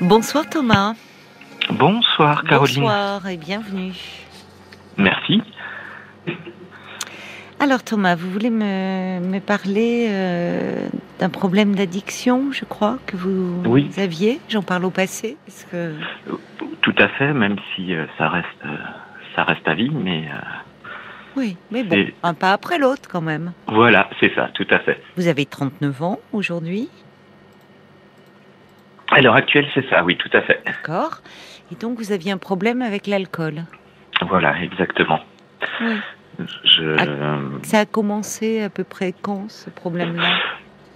Bonsoir Thomas. Bonsoir Caroline. Bonsoir et bienvenue. Merci. Alors Thomas, vous voulez me, me parler euh, d'un problème d'addiction, je crois, que vous, Oui. aviez? J'en parle au passé. Parce que... Tout à fait, même si euh, ça reste euh, ça reste à vie, mais Oui, mais bon, un pas après l'autre quand même. voilà, c'est ça, tout à fait. Vous avez 39 ans aujourd'hui, À l'heure actuelle, c'est ça, oui, tout à fait. d'accord Et donc vous aviez un problème avec l'alcool. Voilà, exactement. Oui. Je, Ça a commencé à peu près quand ce problème-là?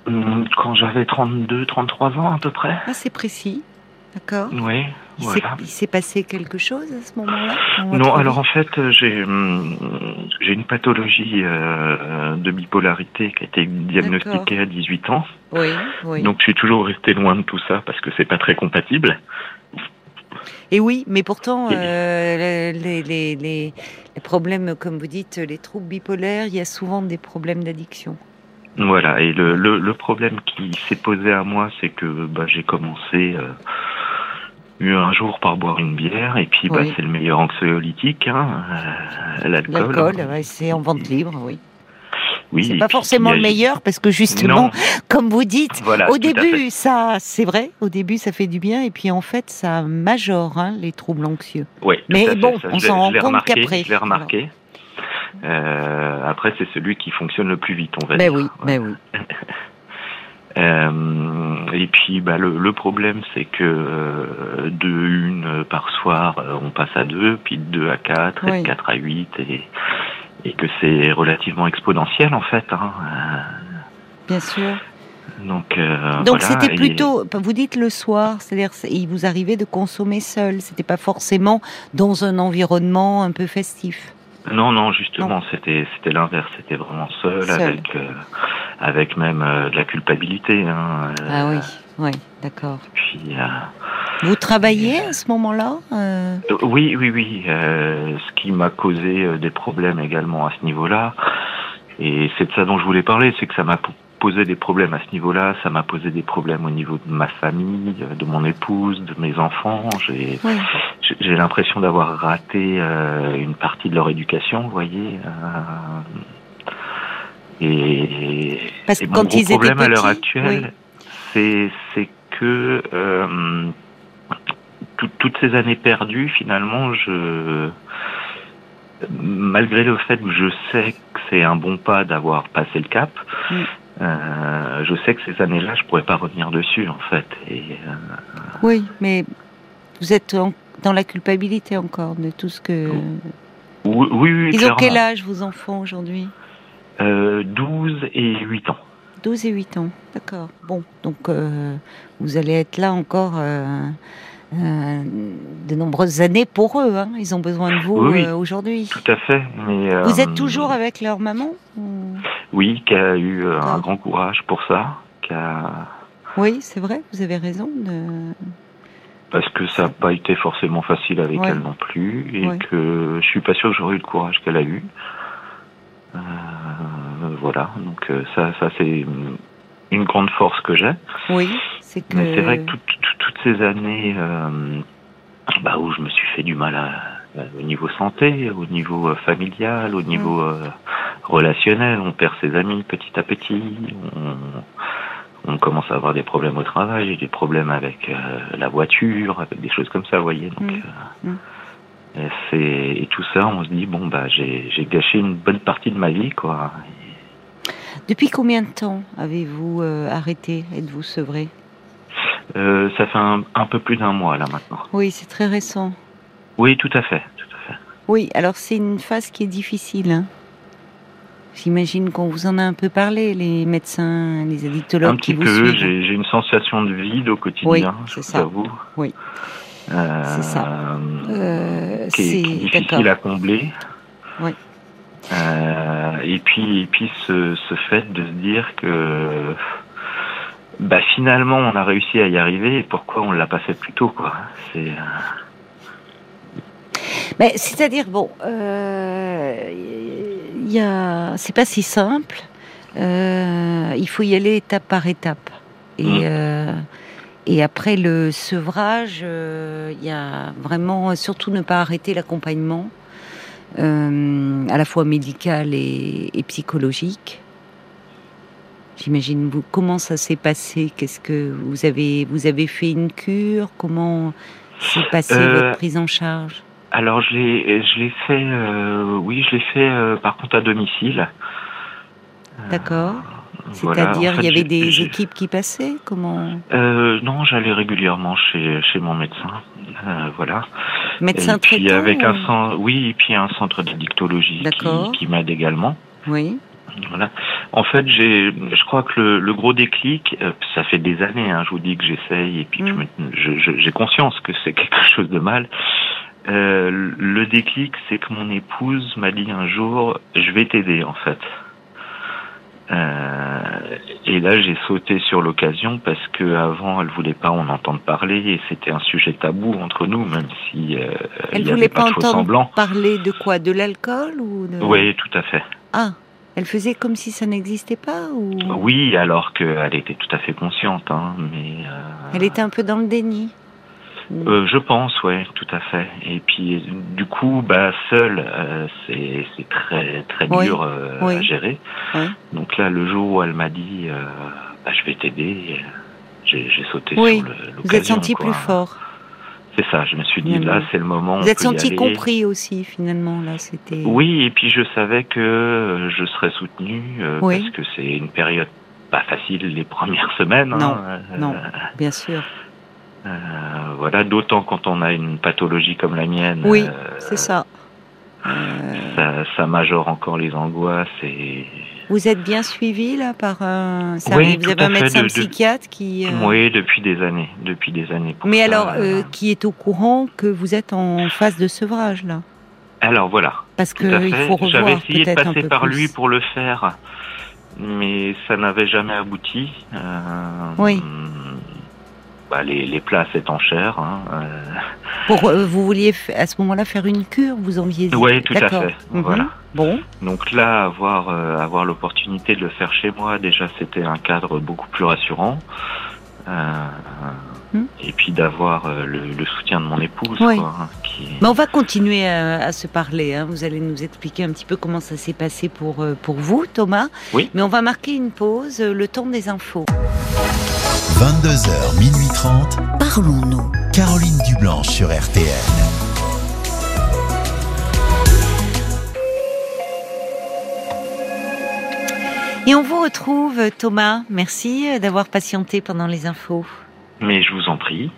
Hum, quand j'avais 32, 33 ans à peu près. Ah, c'est précis, d'accord Oui, Il s'est- voilà. il s'est passé quelque chose à ce moment-là Non, alors en fait, euh, j'ai hum, une pathologie euh, de bipolarité qui a été diagnostiquée à 18 ans. Oui, oui. Donc je suis toujours resté loin de tout ça parce que c'est pas très compatible. Et oui, mais pourtant, euh, les, les, les, les problèmes, comme vous dites, les troubles bipolaires, il y a souvent des problèmes d'addiction. Voilà, et le, le, le problème qui s'est posé à moi, c'est que bah, j'ai commencé euh, eu un jour par boire une bière, et puis bah, Oui. c'est le meilleur anxiolytique, hein, euh, l'alcool. L'alcool, ouais, c'est en vente libre, oui. Oui, c'est pas forcément le meilleur, parce que justement, Non, comme vous dites, voilà, au début, ça, c'est vrai, au début, ça fait du bien, et puis en fait, ça majore hein, les troubles anxieux. Ouais, tout Mais bon, ça, on s'en rend compte qu'après. Je l'ai remarqué. Euh, après, c'est celui qui fonctionne le plus vite, on va Ben dire. oui, ben oui. Euh, et puis bah, le, le problème c'est que euh, de une par soir euh, on passe à deux, puis de deux à quatre, et de quatre à huit, et, et que c'est relativement exponentiel en fait. Hein. Bien sûr. Donc, euh, Donc voilà, c'était et- plutôt, vous dites le soir, c'est-à-dire c'est- il vous arrivait de consommer seul, c'était pas forcément dans un environnement un peu festif. Non, non, justement, c'était c'était l'inverse. C'était vraiment seul, Seul. avec euh, avec même euh, de la culpabilité. Hein, euh, Ah oui, oui, d'accord. Puis euh, Vous travaillez à ce moment-là euh, Oui, oui, oui. euh, ce qui m'a causé des problèmes également à ce niveau-là. Et c'est de ça dont je voulais parler, c'est que ça m'a posé des problèmes à ce niveau-là. Ça m'a posé des problèmes au niveau de ma famille, de mon épouse, de mes enfants. J'ai Oui. j'ai- j'ai l'impression d'avoir raté euh, une partie de leur éducation, vous voyez. Et, Parce et mon quand gros ils étaient problème à l'heure actuelle, c'est c'est que euh, tout- toutes ces années perdues, finalement, je malgré le fait que je sais que c'est un bon pas d'avoir passé le cap, Mm. euh, je sais que ces années-là, je pourrais pas revenir dessus, en fait. Et euh, Oui, mais vous êtes en- dans la culpabilité encore de tout ce que. oui, oui, oui, Ils ont quel âge vos enfants aujourd'hui? Euh, 12 et 8 ans. 12 et 8 ans, d'accord. Bon, donc euh, vous allez être là encore euh, euh, de nombreuses années pour eux. hein. Ils ont besoin de vous Oui, aujourd'hui. Tout à fait. Mais, Vous êtes toujours avec leur maman ou- Oui, qui a eu un D'accord. grand courage pour ça. Qui a... Oui, c'est vrai, vous avez raison. De... Parce que ça n'a pas été forcément facile avec Ouais. elle non plus. Et Ouais. que je suis pas sûr que j'aurais eu le courage qu'elle a eu. Euh, voilà. Donc euh, ça, ça c'est une- grande force que j'ai. Oui, c'est que. Mais c'est vrai que tout- tout- toutes ces années euh, bah, où je me suis fait du mal à, au niveau santé, au niveau familial, au niveau euh, relationnel, on perd ses amis petit à petit, on, on commence à avoir des problèmes au travail, des problèmes avec euh, la voiture, avec des choses comme ça, vous voyez. Donc, Mm. euh, Mm. Et, tout ça, on se dit, bon, bah, j'ai gâché une bonne partie de ma vie, quoi. Depuis combien de temps avez-vous euh, arrêté? Êtes-vous sevré? Euh, ça fait un, un peu plus d'un mois, là, maintenant. Oui, c'est très récent. Oui, tout à fait, tout à fait. Oui, alors c'est une phase qui est difficile. hein. J'imagine qu'on vous en a un peu parlé, les médecins, les addictologues Un qui petit vous peu, suivent. j'ai une sensation de vide au quotidien, Oui, je c'est vous ça. avoue. Oui. Euh, C'est ça. Euh, qui, est, qui est difficile à combler. Oui. Euh, et puis, et puis ce, ce fait de se dire que bah, finalement on a réussi à y arriver et pourquoi on l'a pas fait plus tôt quoi. C'est euh, Mais c'est-à-dire bon, euh, il y a, c'est pas si simple. Euh, il faut y aller étape par étape. Et Mm. euh, et après le sevrage, il y a vraiment surtout ne pas arrêter l'accompagnement, à la fois médical et, et psychologique. J'imagine vous comment ça s'est passé? Qu'est-ce que vous avez vous avez fait une cure? Comment s'est passée euh, votre prise en charge? Alors je l'ai je l'ai fait euh, oui je l'ai fait euh, par contre à domicile. D'accord. C'est-à-dire il y avait des équipes qui passaient Comment Non, j'allais régulièrement chez chez mon médecin. voilà. Médecin et puis avec un centre, oui, et puis un centre d'addictologie qui, qui m'aide également. Oui. Voilà. En fait, j'ai, je crois que le, le gros déclic, euh, ça fait des années, hein, je vous dis que j'essaye et puis mm. j'ai conscience que c'est quelque chose de mal. Euh, le déclic, c'est que mon épouse m'a dit un jour, je vais t'aider en fait. Euh, et là, j'ai sauté sur l'occasion parce que avant, elle voulait pas en entendre parler et c'était un sujet tabou entre nous, même si euh, elle voulait pas, pas entendre parler de quoi, de l'alcool ou de... Oui, tout à fait. Ah. Elle faisait comme si ça n'existait pas ou... Oui, alors qu'elle était tout à fait consciente. Hein, mais, euh... Elle était un peu dans le déni. Euh, je pense, ouais, tout à fait. Et puis, du coup, bah, seul, euh, c'est très très dur euh, à gérer. Oui. Donc là, le jour où elle m'a dit, bah, je vais t'aider, j'ai sauté sur l'occasion. Vous êtes senti plus fort. C'est ça, je me suis dit, là, c'est le moment. Vous êtes senti compris aussi, finalement, là, c'était. Oui, et puis je savais que je serais soutenu, parce que c'est une période pas facile les premières semaines. Non, hein, non, bien sûr. Euh, voilà, d'autant quand on a une pathologie comme la mienne. Oui, c'est ça. ça. Ça majore encore les angoisses et vous êtes bien suivi là par un. Ça oui, vous avez un médecin psychiatre qui. Euh, oui, depuis des années, depuis des années. Mais alors, euh, qui est au courant que vous êtes en phase de sevrage là? Alors voilà. Parce que il faut revoir J'avais essayé de passer par lui pour le faire, mais ça n'avait jamais abouti. Euh, oui bah, les, les, places étant chères. Hein, euh... Pour, euh, vous vouliez à ce moment-là faire une cure, vous enviez Oui, tout à fait. Mhm. Voilà. Bon. Donc là, avoir euh, avoir l'opportunité de le faire chez moi, déjà, c'était un cadre beaucoup plus rassurant. Euh, hmm. Et puis d'avoir euh, le, le, soutien de mon épouse. Oui. Quoi, hein, qui... Mais on va continuer à, à se parler. Hein. Vous allez nous expliquer un petit peu comment ça s'est passé pour, euh, pour vous, Thomas. Oui. Mais on va marquer une pause, le temps des infos. 22h, minuit 30. Parlons-nous. Caroline Dublanche sur RTN. Et on vous retrouve, Thomas. Merci d'avoir patienté pendant les infos. Mais je vous en prie.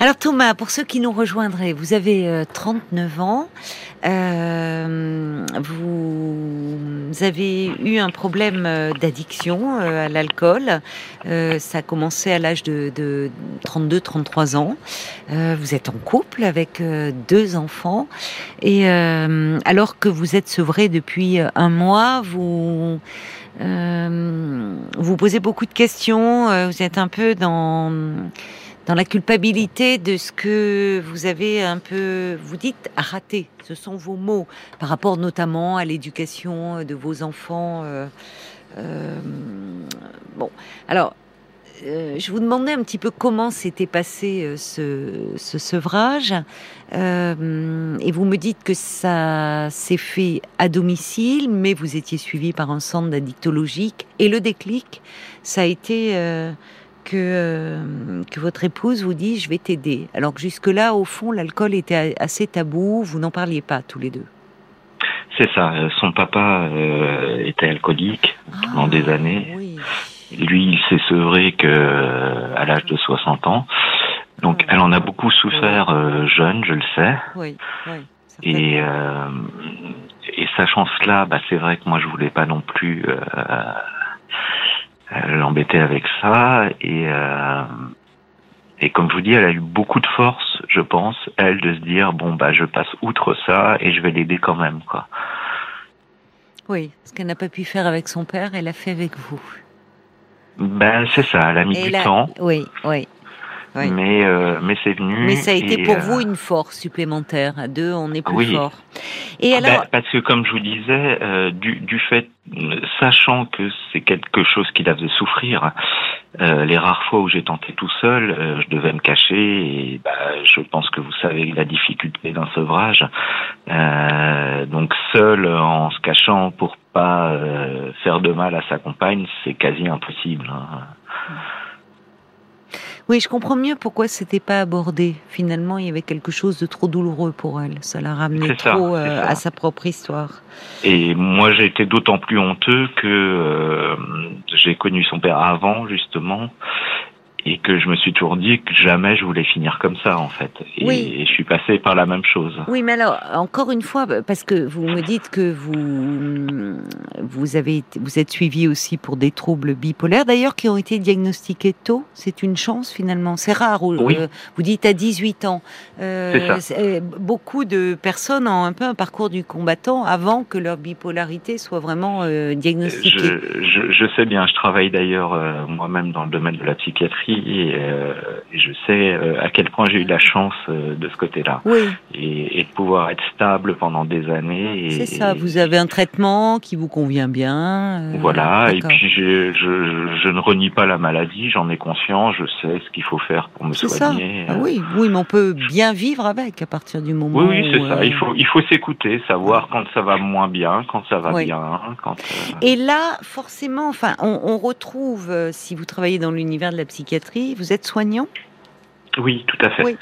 Alors Thomas, pour ceux qui nous rejoindraient, vous avez 39 ans. Euh, vous avez eu un problème euh, d'addiction euh, à l'alcool. Euh, ça a commencé à l'âge de, de 32-33 ans. Euh, vous êtes en couple avec euh, deux enfants. Et alors que vous êtes sevré depuis un mois, vous... vous posez beaucoup de questions, vous êtes un peu dans dans la culpabilité de ce que vous avez un peu, vous dites, raté. Ce sont vos mots par rapport notamment à l'éducation de vos enfants. Euh, euh, bon, alors, euh, je vous demandais un petit peu comment s'était passé euh, ce, ce, sevrage, euh, et vous me dites que ça s'est fait à domicile, mais vous étiez suivi par un centre d'addictologique, et le déclic, ça a été que, que votre épouse vous dit je vais t'aider. Alors que jusque-là, au fond, l'alcool était assez tabou, vous n'en parliez pas tous les deux. C'est ça. Son papa était alcoolique pendant des Ah, années. oui. Lui, il s'est sevré que euh, à l'âge de 60 ans. Donc, elle en a beaucoup souffert euh, jeune, je le sais. Oui, oui. Et, euh, et sachant cela, bah, c'est vrai que moi, je voulais pas non plus euh, l'embêter avec ça. Et, euh, et comme je vous dis, elle a eu beaucoup de force, je pense, elle, de se dire bon bah je passe outre ça et je vais l'aider quand même, quoi. Oui, ce qu'elle n'a pas pu faire avec son père, elle l'a fait avec vous. Ben c'est ça, elle a mis Et du là- temps, Oui, oui. oui. mais euh, mais c'est venu. Mais ça a été pour euh, vous une force supplémentaire. À deux, on est plus Oui. fort. Et Ah alors, ben, parce que comme je vous disais, euh, du, du fait, euh, sachant que c'est quelque chose qui la faisait souffrir, Euh, les rares fois où j'ai tenté tout seul, euh, je devais me cacher et bah, je pense que vous savez la difficulté d'un sevrage. Euh, donc seul en se cachant pour pas faire de mal à sa compagne, c'est quasi impossible. Hein. Oui, je comprends mieux pourquoi c'était pas abordé. Finalement, il y avait quelque chose de trop douloureux pour elle. Ça l'a ramené trop euh, à sa propre histoire. Et moi, j'ai été d'autant plus honteux que euh, j'ai connu son père avant, justement, et que je me suis toujours dit que jamais je voulais finir comme ça en fait. Et, oui. je suis passé par la même chose. Oui, mais alors encore une fois, parce que vous me dites que vous vous avez vous êtes suivi aussi pour des troubles bipolaires, d'ailleurs qui ont été diagnostiqués tôt. C'est une chance finalement. C'est rare. Oui. Euh, vous dites à 18 ans. Euh, ça. Euh, beaucoup de personnes ont un peu un parcours du combattant avant que leur bipolarité soit vraiment euh, diagnostiquée. Je, je, je, sais bien. Je travaille d'ailleurs moi-même dans le domaine de la psychiatrie euh, et, je sais euh, à quel point j'ai eu la chance euh, de ce côté-là. Oui. Et, de pouvoir être stable pendant des années. C'est ça, vous avez un traitement qui vous convient bien. voilà, et puis je, je, je, ne renie pas la maladie, j'en ai conscience, je sais ce qu'il faut faire pour me soigner. Ça. Ah oui, oui, mais on peut bien vivre avec à partir du moment Oui, oui c'est ça, il faut, il faut s'écouter, savoir quand ça va moins bien, quand ça va bien. Quand, Et là, forcément, enfin, on, on retrouve, si vous travaillez dans l'univers de la psychiatrie, vous êtes soignant? Oui, tout à fait.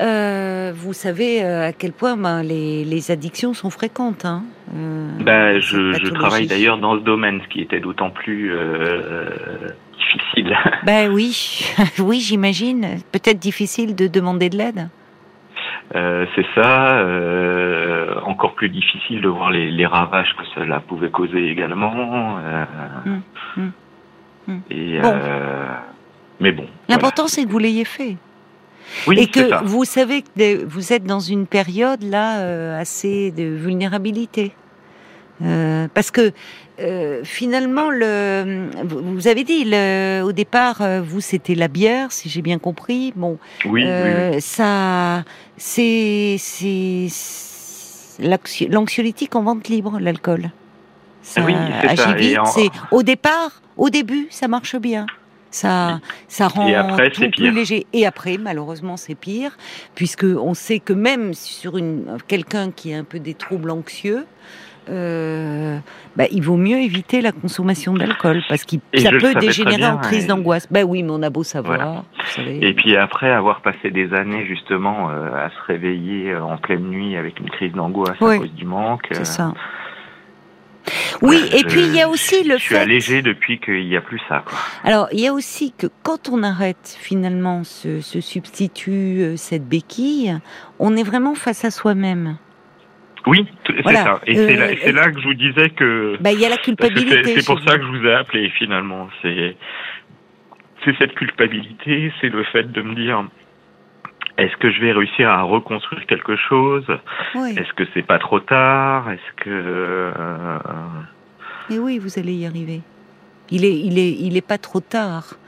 Euh, vous savez euh, à quel point ben, les, addictions sont fréquentes. Hein, euh, ben, je, travaille d'ailleurs dans ce domaine, ce qui était d'autant plus difficile. Ben oui, oui, j'imagine. Peut-être difficile de demander de l'aide. c'est ça. encore plus difficile de voir les, ravages que cela pouvait causer également. Hum, hum, hum. Et mais bon. L'important, c'est que vous l'ayez fait. Oui, et que vous savez que vous êtes dans une période là euh, assez de vulnérabilité. Euh, parce que euh, finalement, le, vous avez dit le, au départ, vous c'était la bière, si j'ai bien compris. Bon, oui, oui, ça, c'est l'anxiolytique en vente libre, l'alcool. Ça oui, agit vite. C'est au départ, au début, ça marche bien ça, ça rend tout plus léger. Et après, malheureusement, c'est pire, puisque on sait que même sur une quelqu'un qui a un peu des troubles anxieux, euh, bah, il vaut mieux éviter la consommation d'alcool parce que ça peut dégénérer en crise d'angoisse. Ben oui, mais on a beau savoir. Et puis après avoir passé des années justement euh, à se réveiller euh, en pleine nuit avec une crise d'angoisse à cause du manque. C'est ça. Oui, et puis il y a aussi le fait. Je suis allégé depuis qu'il n'y a plus ça. Alors, il y a aussi que quand on arrête finalement ce, substitut, euh, cette béquille, on est vraiment face à soi-même. Oui, c'est ça. Et c'est là, que je vous disais que. Bah, il y a la culpabilité. C'est pour ça que je vous ai appelé finalement. C'est cette culpabilité, c'est le fait de me dire est-ce que je vais réussir à reconstruire quelque chose? Est-ce que c'est pas trop tard? Est-ce que euh, Mais oui, vous allez y arriver. Il est, il est, il est pas trop tard.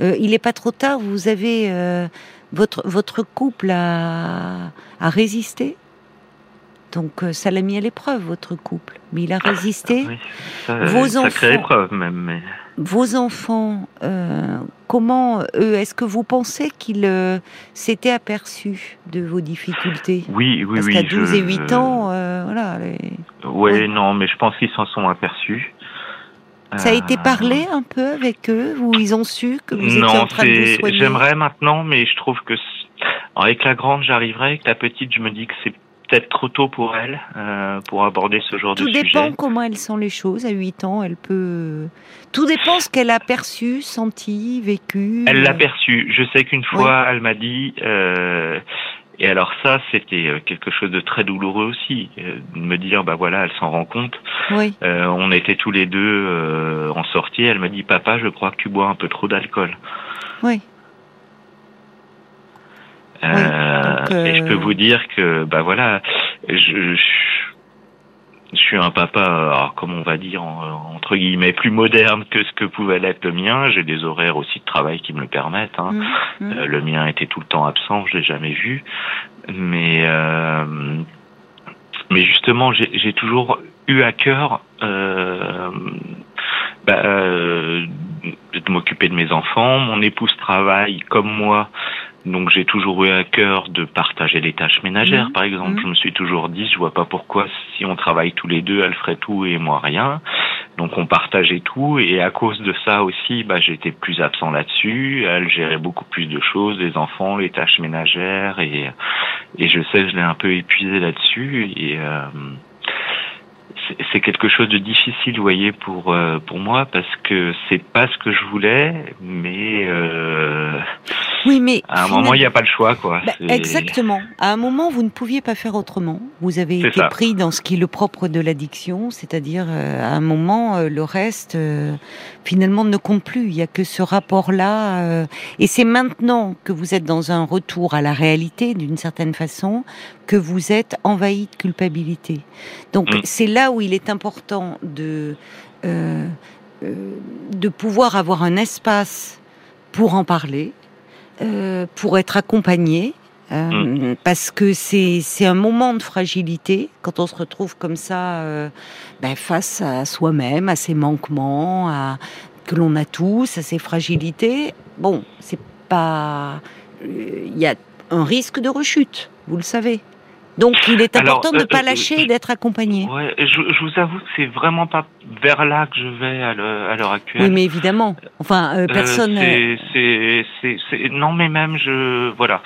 Euh, il est pas trop tard. Vous avez euh, votre votre couple a, a résisté? Donc ça l'a mis à l'épreuve votre couple, mais il a résisté. Oui, ça, Vos enfants, épreuve même. Mais vos enfants, euh, comment eux, est-ce que vous pensez qu'ils euh, s'étaient aperçus de vos difficultés Oui, oui, Parce oui. qu'à 12 et 8 ans, euh, voilà. oui, non, mais je pense qu'ils s'en sont aperçus. Ça a été parlé un peu avec eux ou ils ont su que vous étiez en train de vous soigner J'aimerais maintenant, mais je trouve que avec la grande, j'arriverai. Avec la petite, je me dis que c'est peut-être trop tôt pour elle euh, pour aborder ce genre de sujet. Tout dépend comment elle sent les choses. À 8 ans, elle peut. Tout dépend ce qu'elle a perçu, senti, vécu. Elle l'a perçu. Je sais qu'une fois, elle m'a dit. Euh, et alors ça, c'était euh, quelque chose de très douloureux aussi, de me dire, bah voilà, elle s'en rend compte. Oui. on était tous les deux en sortie. Elle m'a dit, papa, je crois que tu bois un peu trop d'alcool. Oui. Euh, et je peux vous dire que, bah voilà, je, je, suis un papa, alors, comme on va dire, entre guillemets, plus moderne que ce que pouvait l'être le mien. J'ai des horaires aussi de travail qui me le permettent. Hein. Mmh, mmh. Euh, le mien était tout le temps absent, je l'ai jamais vu. Mais euh, mais justement, j'ai toujours eu à cœur euh, bah, euh, de m'occuper de mes enfants. Mon épouse travaille comme moi, donc j'ai toujours eu à cœur de partager les tâches ménagères, mmh. par exemple. Mmh. Je me suis toujours dit, je vois pas pourquoi si on travaille tous les deux, elle ferait tout et moi rien. Donc on partageait tout et à cause de ça aussi, bah, j'étais plus absent là-dessus. Elle gérait beaucoup plus de choses, les enfants, les tâches ménagères et et je sais, je l'ai un peu épuisé là-dessus et euh, c'est quelque chose de difficile, vous voyez, pour euh, pour moi parce que c'est pas ce que je voulais, mais euh, oui, mais à un moment il n'y a pas le choix, quoi. Bah, exactement. À un moment, vous ne pouviez pas faire autrement. Vous avez été pris dans ce qui est le propre de l'addiction, c'est-à-dire euh, à un moment le reste finalement ne compte plus. Il y a que ce rapport-là, et c'est maintenant que vous êtes dans un retour à la réalité d'une certaine façon que vous êtes envahi de culpabilité. Donc mm. c'est là où il est important de euh, euh, de pouvoir avoir un espace pour en parler, euh, pour être accompagné. Mm. Parce que c'est un moment de fragilité quand on se retrouve comme ça ben, face à soi-même, à ses manquements, à que l'on a tous, à ses fragilités. Bon, c'est pas il y a un risque de rechute, vous le savez. Donc il est important de ne euh, pas euh, lâcher et d'être accompagné. Ouais, je, je, vous avoue que c'est vraiment pas vers là que je vais à l'heure actuelle. Oui, mais évidemment. Enfin, euh, personne. c'est, c'est, non, mais même je, voilà,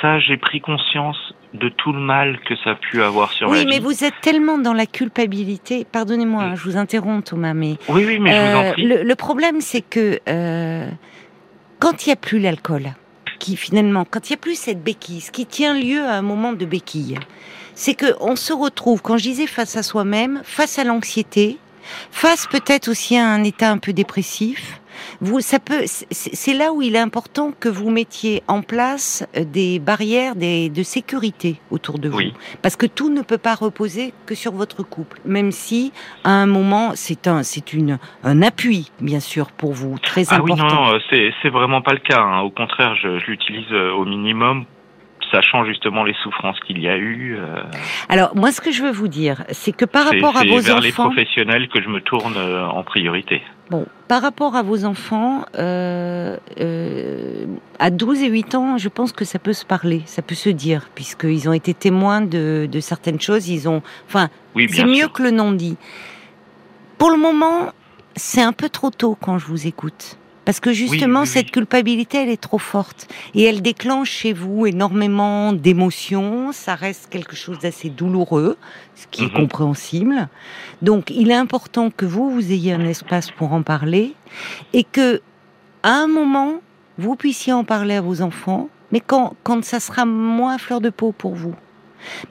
ça, j'ai pris conscience de tout le mal que ça a pu avoir sur oui, ma vie. Oui, mais vous êtes tellement dans la culpabilité. Pardonnez-moi, hein, je vous interromps, Thomas, mais. Oui, oui, mais je vous en prie. Le, le problème, c'est que quand il n'y a plus l'alcool finalement, quand il n'y a plus cette béquille, ce qui tient lieu à un moment de béquille, c'est que on se retrouve, quand je disais face à soi-même, face à l'anxiété, face peut-être aussi à un état un peu dépressif, vous, ça peut, c'est là où il est important que vous mettiez en place euh, des barrières des, de sécurité autour de vous, parce que tout ne peut pas reposer que sur votre couple, même si à un moment c'est un, c'est une, un appui bien sûr pour vous très ah important. oui, non, c'est, c'est vraiment pas le cas. Hein. Au contraire, je, je l'utilise euh, au minimum sachant justement les souffrances qu'il y a eu. Euh, Alors moi, ce que je veux vous dire, c'est que par rapport à vos vers enfants, les professionnels que je me tourne euh, en priorité. Bon, par rapport à vos enfants, euh, euh, à 12 et 8 ans, je pense que ça peut se parler, ça peut se dire, puisqu'ils ont été témoins de, de, certaines choses. Ils ont, enfin, oui, c'est mieux que le non dit. Pour le moment, c'est un peu trop tôt quand je vous écoute. Parce que justement, cette culpabilité, elle est trop forte. Et elle déclenche chez vous énormément d'émotions. Ça reste quelque chose d'assez douloureux, ce qui est mhm. compréhensible. Donc, il est important que vous, vous ayez un espace pour en parler. Et que, à un moment, vous puissiez en parler à vos enfants. Mais quand, quand ça sera moins fleur de peau pour vous.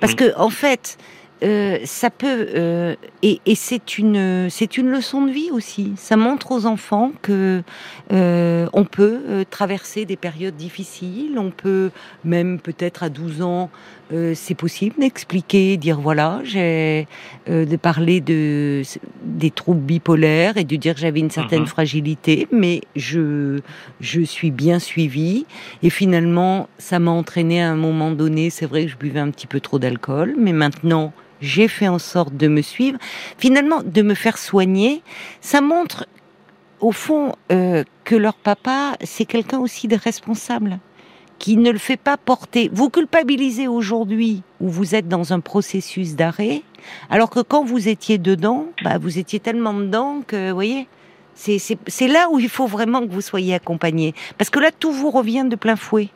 Parce que, en fait, euh, ça peut euh, et, et c'est une c'est une leçon de vie aussi. Ça montre aux enfants que euh, on peut euh, traverser des périodes difficiles. On peut même peut-être à 12 ans, euh, c'est possible d'expliquer, dire voilà, j'ai de parler de des troubles bipolaires et de dire que j'avais une certaine mhm. fragilité, mais je je suis bien suivie et finalement ça m'a entraîné à un moment donné. C'est vrai que je buvais un petit peu trop d'alcool, mais maintenant j'ai fait en sorte de me suivre, finalement de me faire soigner, ça montre au fond euh, que leur papa, c'est quelqu'un aussi de responsable, qui ne le fait pas porter. Vous culpabilisez aujourd'hui où vous êtes dans un processus d'arrêt, alors que quand vous étiez dedans, bah, vous étiez tellement dedans que, vous voyez, c'est là où il faut vraiment que vous soyez accompagné. Parce que là, tout vous revient de plein fouet.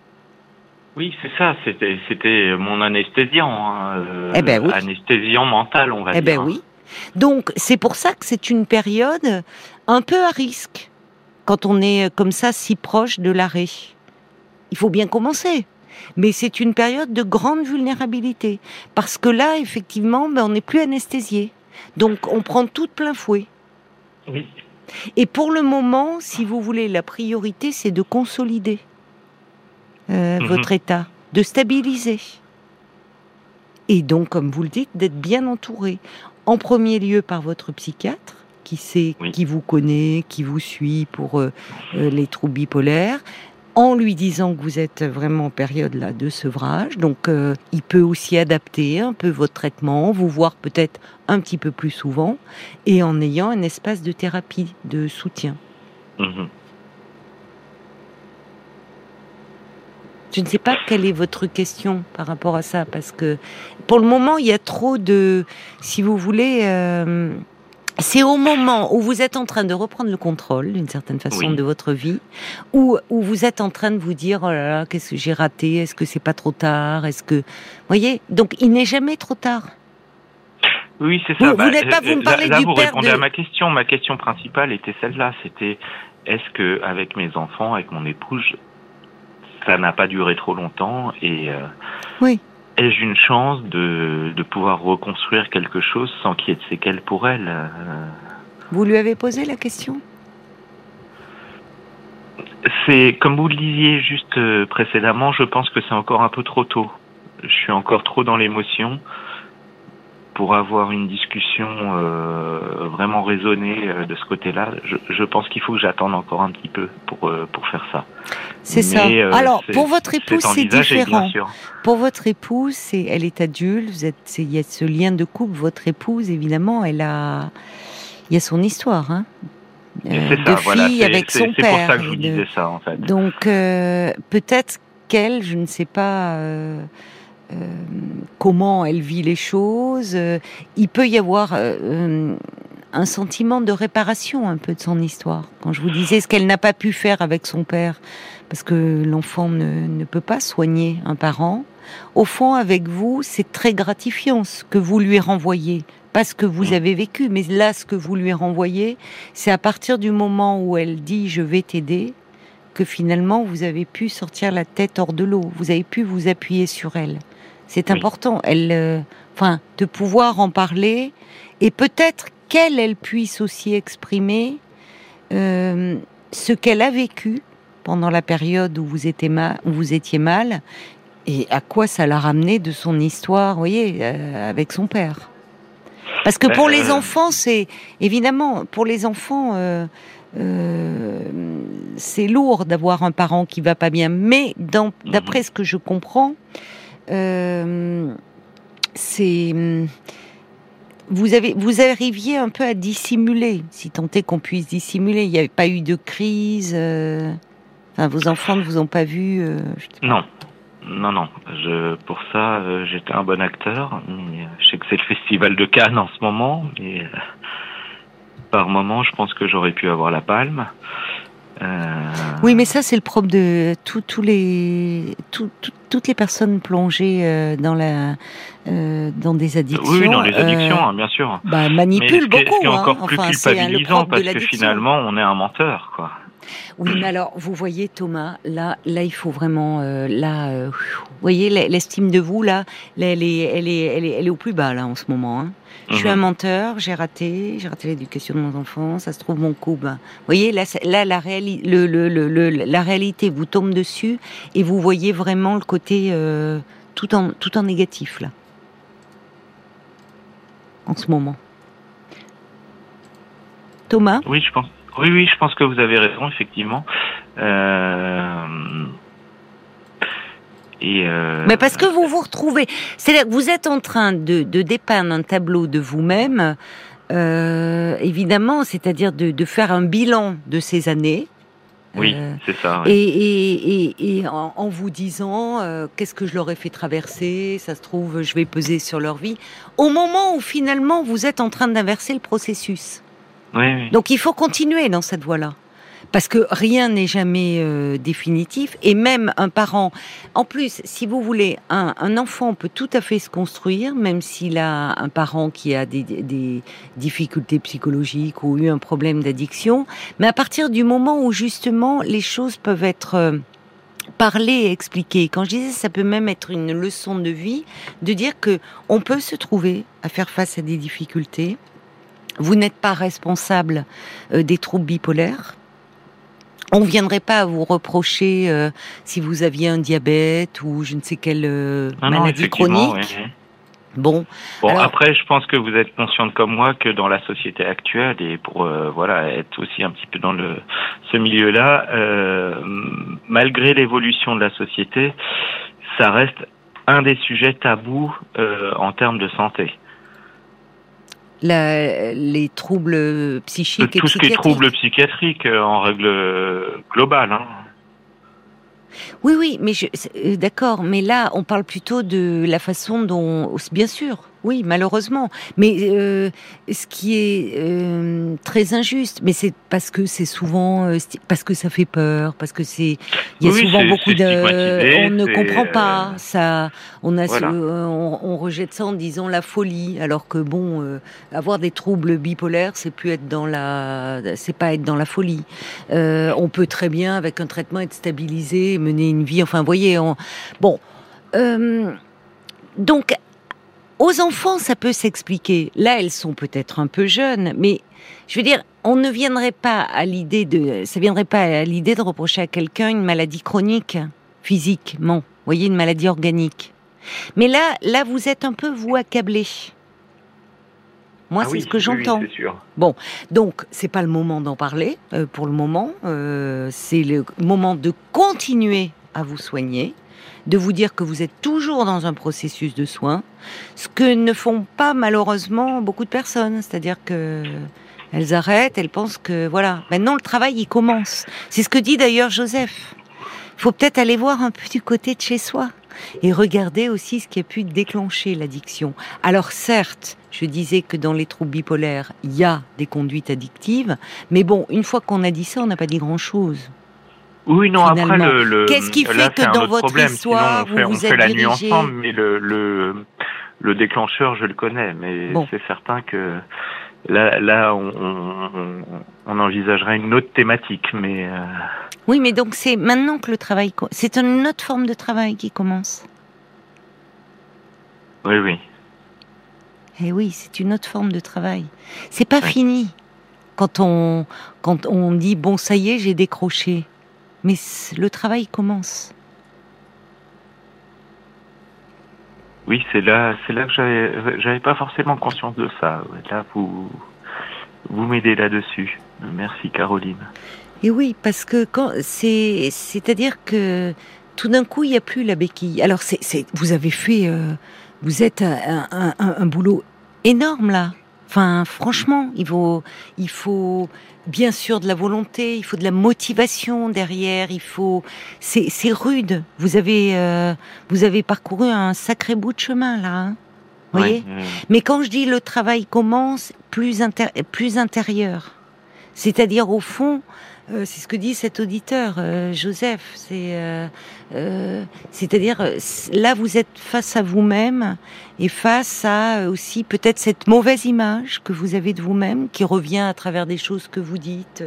Oui, c'est ça. C'était, c'était mon anesthésiant, hein, euh, eh ben anesthésiant mental, on va eh dire. Ben oui. Donc c'est pour ça que c'est une période un peu à risque quand on est comme ça si proche de l'arrêt. Il faut bien commencer. Mais c'est une période de grande vulnérabilité. Parce que là, effectivement, ben, on n'est plus anesthésié. Donc on prend tout de plein fouet. Oui. Et pour le moment, si vous voulez, la priorité, c'est de consolider. Euh, mhm. votre état, de stabiliser. Et donc, comme vous le dites, d'être bien entouré. En premier lieu par votre psychiatre, qui sait, qui vous connaît, qui vous suit pour euh, euh, les troubles bipolaires, en lui disant que vous êtes vraiment en période là de sevrage. Donc, il peut aussi adapter un peu votre traitement, vous voir peut-être un petit peu plus souvent, et en ayant un espace de thérapie, de soutien. Mhm. Je ne sais pas quelle est votre question par rapport à ça, parce que pour le moment, il y a trop de, si vous voulez, euh, c'est au moment où vous êtes en train de reprendre le contrôle, d'une certaine façon, Oui. de votre vie, où, où vous êtes en train de vous dire, oh là là, qu'est-ce que j'ai raté Est-ce que c'est pas trop tard Est-ce que, voyez, donc il n'est jamais trop tard. Oui, c'est Vous- ça. vous n'êtes pas- vous me là- parlez là, du vous père répondez de- à ma question. Ma question principale était celle-là. C'était est-ce que avec mes enfants, avec mon épouse, ça n'a pas duré trop longtemps et euh, Oui. ai-je une chance de, de pouvoir reconstruire quelque chose sans qu'il y ait de séquelles pour elle euh, Vous lui avez posé la question? C'est comme vous le disiez juste euh, précédemment. Je pense que c'est encore un peu trop tôt. Je suis encore trop dans l'émotion pour avoir une discussion euh, vraiment raisonnée euh, de ce côté-là. Je, je pense qu'il faut que j'attende encore un petit peu pour euh, pour faire ça. C'est ça. Euh, Alors, c'est- pour votre épouse, c'est différent. Pour votre épouse, c'est, elle est adulte, vous êtes, c'est- il y a ce lien de couple. Votre épouse, évidemment, elle a, il y a son histoire, hein, euh, c'est de ça. Voilà. fille C'est avec c'est- son c'est père. pour ça que je vous de- disais ça en fait. Donc, peut-être qu'elle, je ne sais pas comment elle vit les choses. euh, il peut y avoir euh, euh, un sentiment de réparation un peu de son histoire. Quand je vous disais ce qu'elle n'a pas pu faire avec son père, parce que l'enfant ne, peut pas soigner un parent. Au fond, avec vous, c'est très gratifiant ce que vous lui renvoyez. Pas ce que vous avez vécu, mais là, ce que vous lui renvoyez, c'est à partir du moment où elle dit je vais t'aider, que finalement vous avez pu sortir la tête hors de l'eau, vous avez pu vous appuyer sur elle. C'est Oui. important, elle, euh, enfin, de pouvoir en parler et peut-être qu'elle, elle puisse aussi exprimer euh, ce qu'elle a vécu pendant la période où vous étiez mal, où vous étiez mal et à quoi ça l'a ramené de son histoire, vous voyez, euh, avec son père. Parce que Ben, pour les euh, enfants, c'est évidemment pour les enfants. euh, c'est lourd d'avoir un parent qui va pas bien, mais dans- d'après ce que je comprends, euh, c'est vous avez vous arriviez un peu à dissimuler, si tant est qu'on puisse dissimuler. Il n'y avait pas eu de crise. euh, enfin, vos enfants ne vous ont pas vu. euh. Non. Non, non. Pour ça, j'étais un bon acteur. Je sais que c'est le festival de Cannes en ce moment. Mais par moment, je pense que j'aurais pu avoir la palme. Euh, Oui, mais ça, c'est le propre de les, tout- tout- toutes les personnes plongées euh, dans la, euh, dans des addictions. oui, dans les addictions, euh, hein, bien sûr. bah, Mais manipulent ce qui est, ce beaucoup. est encore hein. plus Enfin, c'est, hein, culpabilisant parce que finalement, on est un menteur, quoi. Oui, mais alors, vous voyez, Thomas, là, là, il faut vraiment, euh, là, euh, vous voyez, l'estime de vous, là, là, elle est, elle est, elle est, elle est au plus bas, là, en ce moment. hein. Je suis Mhm. un menteur, j'ai raté, j'ai raté l'éducation de mon enfant, ça se trouve mon coup. ben, vous voyez, là, là la, réali- le, le, le, le- la réalité vous tombe dessus et vous voyez vraiment le côté euh, tout, en, tout en négatif, là. En ce moment. Thomas? Oui, je pense. Oui, oui, je pense que vous avez raison, effectivement. Euh... Et euh... Mais parce que vous vous retrouvez, c'est-à-dire que vous êtes en train de, de dépeindre un tableau de vous-même, euh, évidemment, c'est-à-dire de, de faire un bilan de ces années. Oui, euh, c'est ça. et, oui. et, et, et en, en vous disant euh, qu'est-ce que je leur ai fait traverser, ça se trouve, je vais peser sur leur vie. Au moment où finalement vous êtes en train d'inverser le processus. Donc il faut continuer dans cette voie-là. Parce que rien n'est jamais euh, définitif. Et même un parent, en plus, si vous voulez, un, enfant peut tout à fait se construire, même s'il a un parent qui a des, difficultés psychologiques ou eu un problème d'addiction. Mais à partir du moment où justement les choses peuvent être euh, parlées et expliquées, quand je disais ça peut même être une leçon de vie, de dire que on peut se trouver à faire face à des difficultés. Vous n'êtes pas responsable euh, des troubles bipolaires. On ne viendrait pas à vous reprocher euh, si vous aviez un diabète ou je ne sais quelle euh, Ah non, maladie chronique. oui. Bon, Bon, Alors- après, je pense que vous êtes consciente comme moi que dans la société actuelle et pour euh, voilà être aussi un petit peu dans le ce milieu-là, malgré l'évolution de la société, ça reste un des sujets tabous en termes de santé. Les troubles psychiques et Tout ce qui est troubles psychiatriques en règle globale. Hein. Oui, oui, mais d'accord, mais là, on parle plutôt de la façon dont, bien sûr, oui, malheureusement. Mais euh, ce qui est euh, très injuste, mais c'est parce que c'est souvent euh, parce que ça fait peur, parce que c'est il y a souvent beaucoup de on ne comprend pas ça. On a on, rejette ça en disant la folie, alors que bon, avoir des troubles bipolaires, c'est plus être dans la, c'est pas être dans la folie. on peut très bien avec un traitement être stabilisé, mener une vie. Enfin, vous voyez, on, bon. donc aux enfants, ça peut s'expliquer. Là, elles sont peut-être un peu jeunes, mais je veux dire, on ne viendrait pas à l'idée de, ça viendrait pas à l'idée de reprocher à quelqu'un une maladie chronique, physiquement. Vous voyez, une maladie organique. Mais là, là, vous êtes un peu vous accablé. Moi, ah c'est ce que j'entends. bon, donc c'est pas le moment d'en parler euh, pour le moment. Euh, c'est le moment de continuer à vous soigner de vous dire que vous êtes toujours dans un processus de soins, ce que ne font pas malheureusement beaucoup de personnes, c'est-à-dire que elles arrêtent, elles pensent que voilà, maintenant le travail il commence. C'est ce que dit d'ailleurs Joseph. Il faut peut-être aller voir un peu du côté de chez soi et regarder aussi ce qui a pu déclencher l'addiction. Alors certes, je disais que dans les troubles bipolaires, il y a des conduites addictives, mais bon, une fois qu'on a dit ça, on n'a pas dit grand-chose. Oui, non, après le, qu'est-ce qui fait que dans votre problème. histoire Sinon, on fait, vous on la nuit ensemble, mais le, le, le déclencheur, je le connais, mais c'est certain que là, là, on, on, on, envisagerait une autre thématique, mais. Euh, oui, mais donc c'est maintenant que le travail, c'est une autre forme de travail qui commence. Oui, oui. Eh oui, c'est une autre forme de travail. C'est pas fini. Quand on, quand on dit bon, ça y est, j'ai décroché mais le travail commence. Oui, c'est là, c'est là que j'avais, j'avais pas forcément conscience de ça. Là, vous, vous m'aidez là-dessus. Merci, Caroline. Et oui, parce que quand c'est, c'est-à-dire que tout d'un coup, il n'y a plus la béquille. Alors, c'est, c'est vous avez fait, euh, vous êtes un, un, un, boulot énorme là. Enfin, franchement, il faut, il faut bien sûr de la volonté, il faut de la motivation derrière, il faut. C'est, rude. Vous avez, euh, vous avez parcouru un sacré bout de chemin là. Hein voyez? Mais quand je dis le travail commence, plus plus intérieur. C'est-à-dire au fond, c'est ce que dit cet auditeur, euh, Joseph. C'est, euh, c'est-à-dire là, vous êtes face à vous-même et face à aussi peut-être cette mauvaise image que vous avez de vous-même, qui revient à travers des choses que vous dites,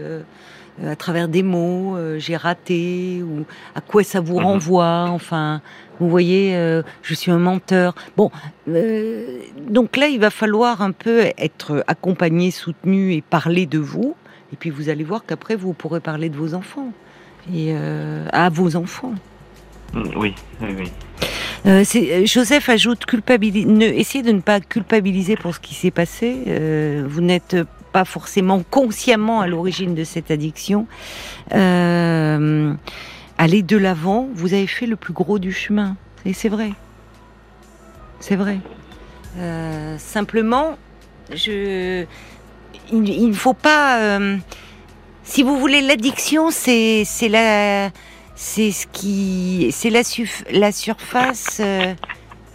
à travers des mots, j'ai raté ou à quoi ça vous mhm. renvoie. Enfin, vous voyez, je suis un menteur. Bon, donc là, il va falloir un peu être accompagné, soutenu et parler de vous et puis vous allez voir qu'après, vous pourrez parler de vos enfants. Et euh, à vos enfants. Mm, oui, oui, oui. Euh, euh, Joseph ajoute culpabiliser. essayez de ne pas culpabiliser pour ce qui s'est passé. vous n'êtes pas forcément consciemment à l'origine de cette addiction. allez de l'avant. Vous avez fait le plus gros du chemin. Et c'est vrai. C'est vrai. simplement, je il ne faut pas. Euh, si vous voulez, l'addiction, c'est c'est la c'est ce qui c'est la, la surface euh,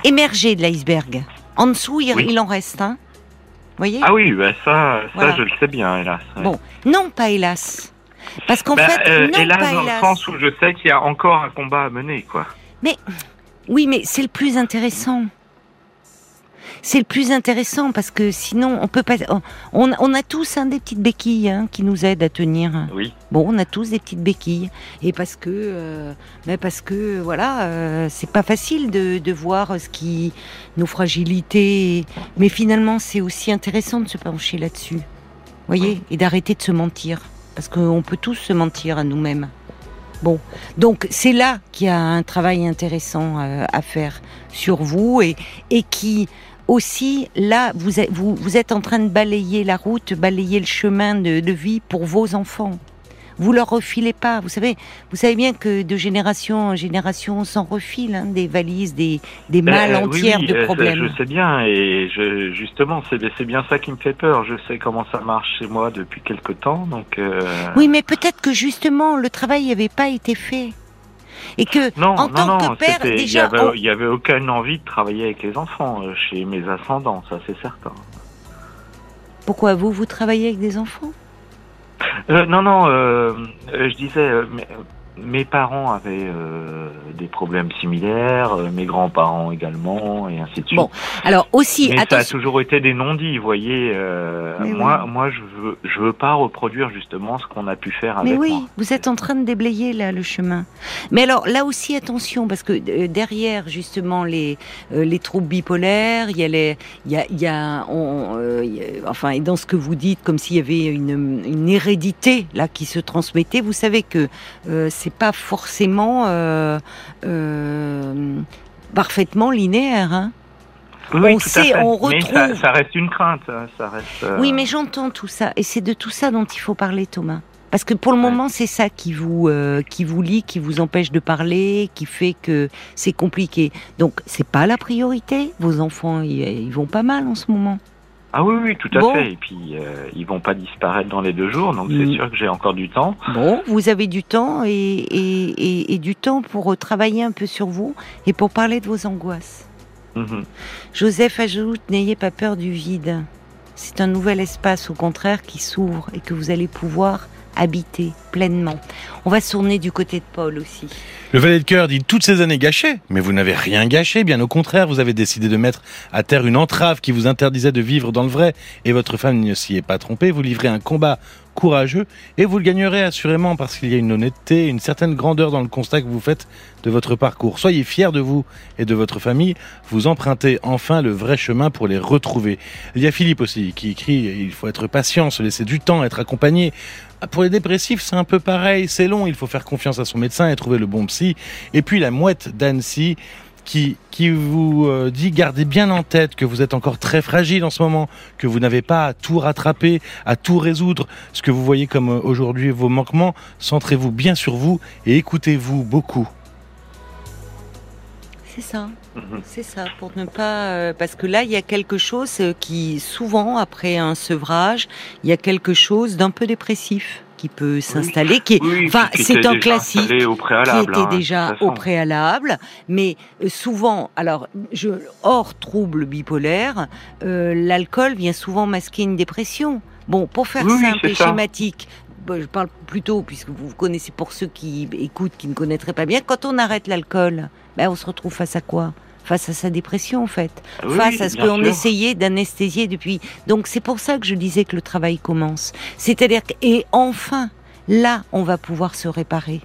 émergée de l'iceberg. En dessous, il, en reste, hein. Voyez? Ah oui, bah ça, ça je le sais bien, hélas. Bon, non, pas hélas. Parce qu'en bah, fait, euh, non, hélas, pas dans le sens où je sais qu'il y a encore un combat à mener, quoi. Mais oui, mais c'est le plus intéressant c'est le plus intéressant parce que sinon on peut pas. On, on a tous hein, des petites béquilles hein, qui nous aident à tenir. Oui. Bon, on a tous des petites béquilles et parce que, euh, mais parce que voilà, euh, c'est pas facile de, de, voir ce qui nos fragilités. Mais finalement, c'est aussi intéressant de se pencher là-dessus, voyez, et d'arrêter de se mentir parce qu'on peut tous se mentir à nous-mêmes. Bon, donc c'est là qu'il y a un travail intéressant euh, à faire sur vous et, et qui aussi, là, vous êtes, vous, êtes en train de balayer la route, balayer le chemin de, vie pour vos enfants. Vous leur refilez pas. Vous savez, vous savez bien que de génération en génération, on s'en refile hein, des valises, des, des Ben, malles euh, entières oui, de euh, problèmes. Je sais bien, et je, justement, c'est c'est bien ça qui me fait peur. Je sais comment ça marche chez moi depuis quelque temps, donc. euh, Oui, mais peut-être que justement le travail n'avait pas été fait. Et que, Non, en non, tant non, que père, il déjà, avait, on- il y avait aucune envie de travailler avec les enfants euh, chez mes ascendants, ça c'est certain. pourquoi vous, vous travaillez avec des enfants? Euh, non, non, euh, je disais, mes, parents avaient euh, des problèmes similaires, euh, mes grands-parents également, et ainsi de suite. Bon, Alors aussi, Mais ça a attention. toujours été des non-dits, vous voyez. euh, moi, oui. moi, je veux, je veux pas reproduire justement ce qu'on a pu faire avec Mais oui, moi. vous êtes en train de déblayer là le chemin. Mais alors là aussi attention parce que euh, derrière justement les euh, les troubles bipolaires, il y a les il y a il y a, on- euh, il y a- enfin et dans ce que vous dites comme s'il y avait une une hérédité là qui se transmettait. Vous savez que euh, c'est pas forcément euh, euh, parfaitement linéaire. Hein Oui, On tout à sait, fait. on Mais ça, retrouve- ça reste une crainte, hein, ça reste. euh, Oui, mais j'entends tout ça, et c'est de tout ça dont il faut parler, Thomas. Parce que pour le Ouais. moment, c'est ça qui vous euh, qui vous lie, qui vous empêche de parler, qui fait que c'est compliqué. Donc, c'est pas la priorité. Vos enfants, ils, ils vont pas mal en ce moment. Ah oui, oui, tout à Bon. fait. Et puis, euh, ils vont pas disparaître dans les deux jours, donc Mm. c'est sûr que j'ai encore du temps. Bon, vous avez du temps et, et, et, et du temps pour euh, travailler un peu sur vous et pour parler de vos angoisses. Mhm. Joseph ajoute N'ayez pas peur du vide. C'est un nouvel espace, au contraire, qui s'ouvre et que vous allez pouvoir habiter pleinement. On va se tourner du côté de Paul aussi. Le valet de cœur dit toutes ces années gâchées, mais vous n'avez rien gâché, bien au contraire, vous avez décidé de mettre à terre une entrave qui vous interdisait de vivre dans le vrai, et votre femme ne s'y est pas trompée, vous livrez un combat courageux, et vous le gagnerez assurément parce qu'il y a une honnêteté, une certaine grandeur dans le constat que vous faites de votre parcours. Soyez fiers de vous et de votre famille, vous empruntez enfin le vrai chemin pour les retrouver. Il y a Philippe aussi qui écrit, il faut être patient, se laisser du temps, être accompagné. Pour les dépressifs, c'est un peu pareil, c'est long, il faut faire confiance à son médecin et trouver le bon psy. Et puis la mouette d'Annecy qui, qui vous euh, dit gardez bien en tête que vous êtes encore très fragile en ce moment, que vous n'avez pas à tout rattraper, à tout résoudre. Ce que vous voyez comme euh, aujourd'hui vos manquements, centrez-vous bien sur vous et écoutez-vous beaucoup. C'est ça. Mhm. C'est ça, pour ne pas... euh, parce que là, il y a quelque chose euh, qui, souvent, après un sevrage, il y a quelque chose d'un peu dépressif qui peut s'installer, qui est... Oui, enfin, qui c'est un classique. qui était hein, déjà au préalable, mais euh, souvent, alors, je, hors trouble bipolaire, euh, l'alcool vient souvent masquer une dépression. Bon, pour faire Oui, simple et ça. schématique, bon, je parle plutôt, puisque vous connaissez pour ceux qui écoutent, qui ne connaîtraient pas bien, quand on arrête l'alcool, ben, on se retrouve face à quoi? Face à sa dépression, en fait. Oui, face à ce qu'on essayait d'anesthésier depuis. Donc, c'est pour ça que je disais que le travail commence. C'est-à-dire que, et enfin, là, on va pouvoir se réparer.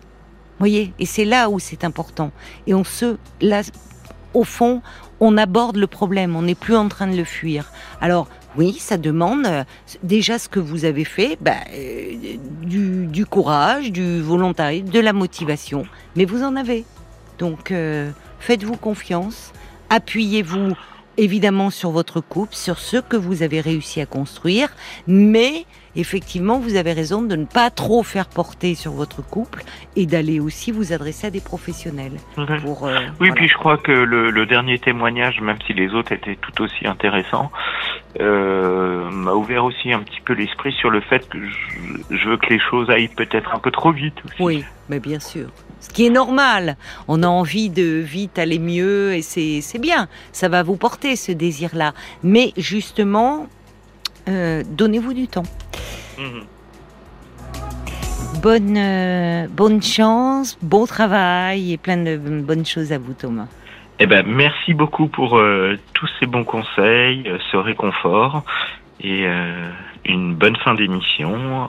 voyez? Et c'est là où c'est important. Et on se, là, au fond, on aborde le problème. On n'est plus en train de le fuir. Alors, oui, ça demande euh, déjà ce que vous avez fait, bah, euh, du, du courage, du volontarisme, de la motivation. Mais vous en avez. Donc, euh, faites-vous confiance. Appuyez-vous évidemment sur votre couple, sur ce que vous avez réussi à construire, mais effectivement, vous avez raison de ne pas trop faire porter sur votre couple et d'aller aussi vous adresser à des professionnels. Pour, euh, Oui, voilà. puis je crois que le, le dernier témoignage, même si les autres étaient tout aussi intéressants, euh, m'a ouvert aussi un petit peu l'esprit sur le fait que je, je veux que les choses aillent peut-être un peu trop vite aussi. Oui, mais bien sûr. Ce qui est normal. On a envie de vite aller mieux et c'est c'est bien. Ça va vous porter ce désir-là. Mais justement, euh, donnez-vous du temps. Mhm. Bonne, euh, bonne chance, bon travail et plein de bonnes choses à vous, Thomas. Eh ben, merci beaucoup pour euh, tous ces bons conseils, euh, ce réconfort et euh, une bonne fin d'émission.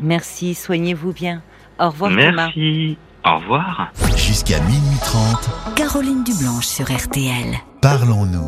Merci, soignez-vous bien. Au revoir, Thomas. Merci. Au revoir. Jusqu'à minuit 30, Caroline Dublanche sur RTL. parlons-nous.